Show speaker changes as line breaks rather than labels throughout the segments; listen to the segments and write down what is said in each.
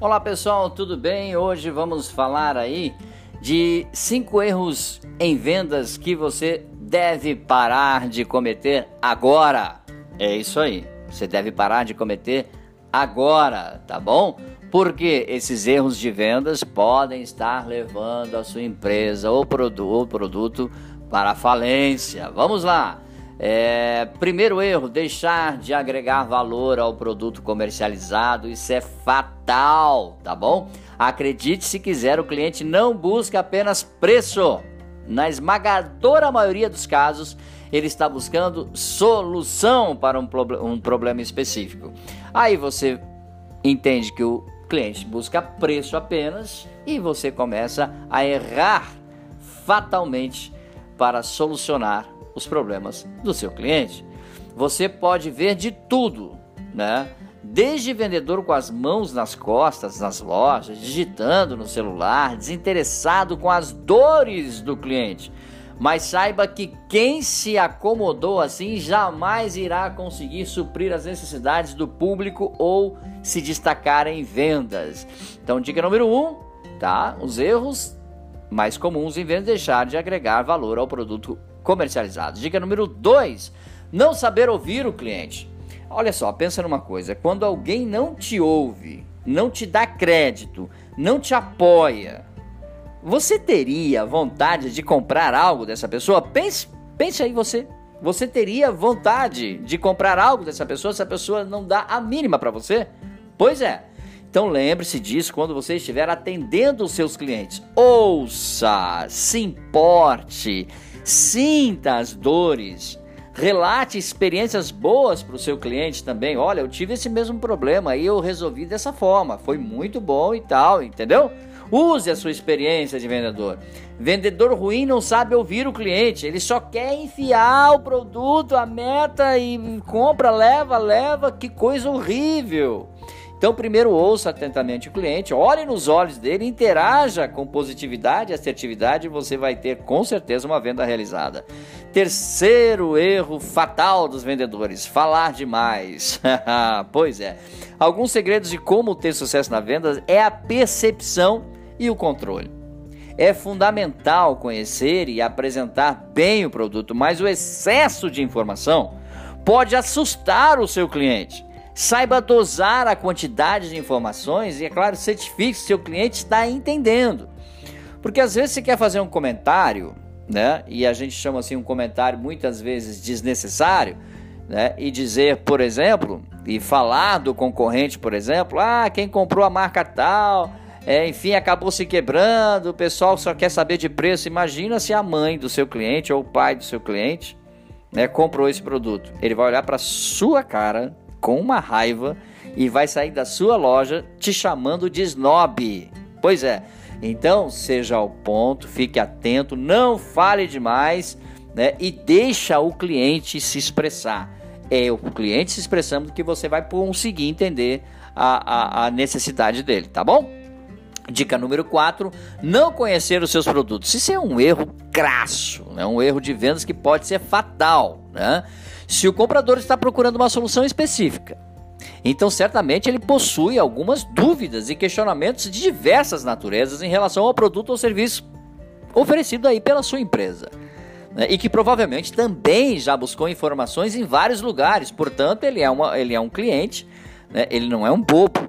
Olá pessoal, tudo bem? Hoje vamos falar aí de cinco erros em vendas que você deve parar de cometer agora. É isso aí, você deve parar de cometer agora, tá bom? Porque esses erros de vendas podem estar levando a sua empresa ou, ou produto para falência. Vamos lá! É, primeiro erro, deixar de agregar valor ao produto comercializado, isso é fatal, tá bom? Acredite se quiser, o cliente não busca apenas preço. Na esmagadora maioria dos casos, ele está buscando solução para um, um problema específico. Aí você entende que o cliente busca preço apenas e você começa a errar fatalmente para solucionar os problemas do seu cliente. Você pode ver de tudo, né? Desde vendedor com as mãos nas costas nas lojas, digitando no celular, desinteressado com as dores do cliente. Mas saiba que quem se acomodou assim jamais irá conseguir suprir as necessidades do público ou se destacar em vendas. Então, dica número um, tá? Os erros mais comuns em vendas deixar de agregar valor ao produto comercializados. Dica número 2: não saber ouvir o cliente. Olha só, pensa numa coisa: quando alguém não te ouve, não te dá crédito, não te apoia, você teria vontade de comprar algo dessa pessoa? Pense, pense aí você. Você teria vontade de comprar algo dessa pessoa se a pessoa não dá a mínima para você? Pois é. Então lembre-se disso quando você estiver atendendo os seus clientes. Ouça, se importe Sinta as dores. Relate experiências boas para o seu cliente também. Olha, eu tive esse mesmo problema e eu resolvi dessa forma. Foi muito bom e tal, entendeu? Use a sua experiência de vendedor. Vendedor ruim não sabe ouvir o cliente, ele só quer enfiar o produto, a meta e compra, leva, leva. Que coisa horrível! Então, primeiro ouça atentamente o cliente, olhe nos olhos dele, interaja com positividade e assertividade e você vai ter com certeza uma venda realizada. Terceiro erro fatal dos vendedores: falar demais. pois é. Alguns segredos de como ter sucesso na venda é a percepção e o controle. É fundamental conhecer e apresentar bem o produto, mas o excesso de informação pode assustar o seu cliente. Saiba dosar a quantidade de informações e, é claro, certifique se seu cliente está entendendo. Porque às vezes você quer fazer um comentário, né? E a gente chama assim um comentário muitas vezes desnecessário, né? E dizer, por exemplo, e falar do concorrente, por exemplo, ah, quem comprou a marca tal, é, enfim, acabou se quebrando, o pessoal só quer saber de preço. Imagina se a mãe do seu cliente ou o pai do seu cliente né, comprou esse produto. Ele vai olhar para sua cara com uma raiva e vai sair da sua loja te chamando de snob. Pois é. Então, seja ao ponto, fique atento, não fale demais, né? E deixa o cliente se expressar. É o cliente se expressando que você vai conseguir entender a, a, a necessidade dele, tá bom? Dica número 4: não conhecer os seus produtos. Isso é um erro crasso, é né? um erro de vendas que pode ser fatal. Né? Se o comprador está procurando uma solução específica, então certamente ele possui algumas dúvidas e questionamentos de diversas naturezas em relação ao produto ou serviço oferecido aí pela sua empresa. Né? E que provavelmente também já buscou informações em vários lugares, portanto, ele é, uma, ele é um cliente, né? ele não é um bobo.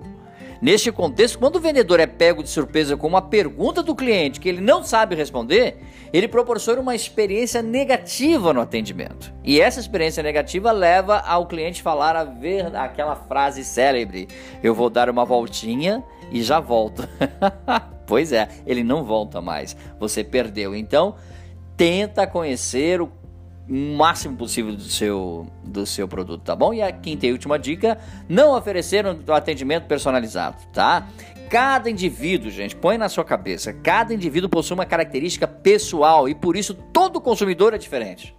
Neste contexto, quando o vendedor é pego de surpresa com uma pergunta do cliente que ele não sabe responder, ele proporciona uma experiência negativa no atendimento. E essa experiência negativa leva ao cliente falar a ver aquela frase célebre: "Eu vou dar uma voltinha e já volto". pois é, ele não volta mais. Você perdeu. Então, tenta conhecer o o máximo possível do seu, do seu produto, tá bom? E a quinta e última dica: não oferecer um atendimento personalizado, tá? Cada indivíduo, gente, põe na sua cabeça, cada indivíduo possui uma característica pessoal e por isso todo consumidor é diferente.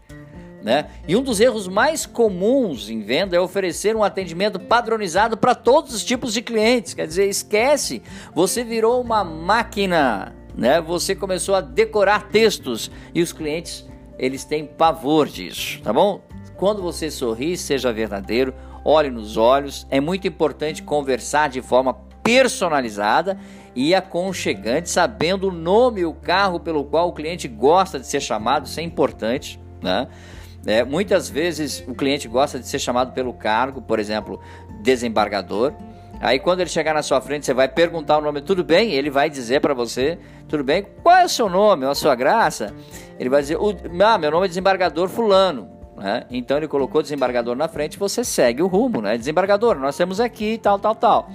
Né? E um dos erros mais comuns em venda é oferecer um atendimento padronizado para todos os tipos de clientes. Quer dizer, esquece, você virou uma máquina, né? Você começou a decorar textos e os clientes eles têm pavor disso, tá bom? Quando você sorri, seja verdadeiro, olhe nos olhos. É muito importante conversar de forma personalizada e aconchegante, sabendo o nome e o carro pelo qual o cliente gosta de ser chamado, isso é importante, né? É, muitas vezes o cliente gosta de ser chamado pelo cargo, por exemplo, desembargador. Aí quando ele chegar na sua frente, você vai perguntar o nome, tudo bem? Ele vai dizer para você, tudo bem? Qual é o seu nome, a sua graça? Ele vai dizer, ah, meu nome é desembargador fulano. Né? Então ele colocou desembargador na frente, você segue o rumo, né? Desembargador, nós temos aqui tal, tal, tal,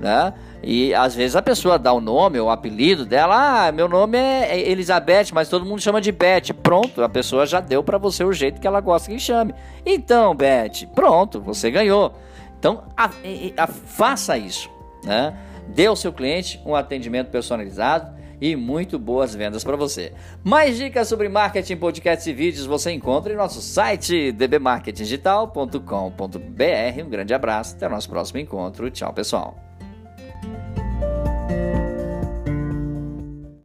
né? E às vezes a pessoa dá o nome ou o apelido dela, ah, meu nome é Elizabeth, mas todo mundo chama de Beth. Pronto, a pessoa já deu para você o jeito que ela gosta que chame. Então, Beth, pronto, você ganhou. Então, a, a, faça isso, né? Dê ao seu cliente um atendimento personalizado e muito boas vendas para você. Mais dicas sobre marketing, podcasts e vídeos você encontra em nosso site dbmarketingdigital.com.br. Um grande abraço, até o nosso próximo encontro. Tchau, pessoal.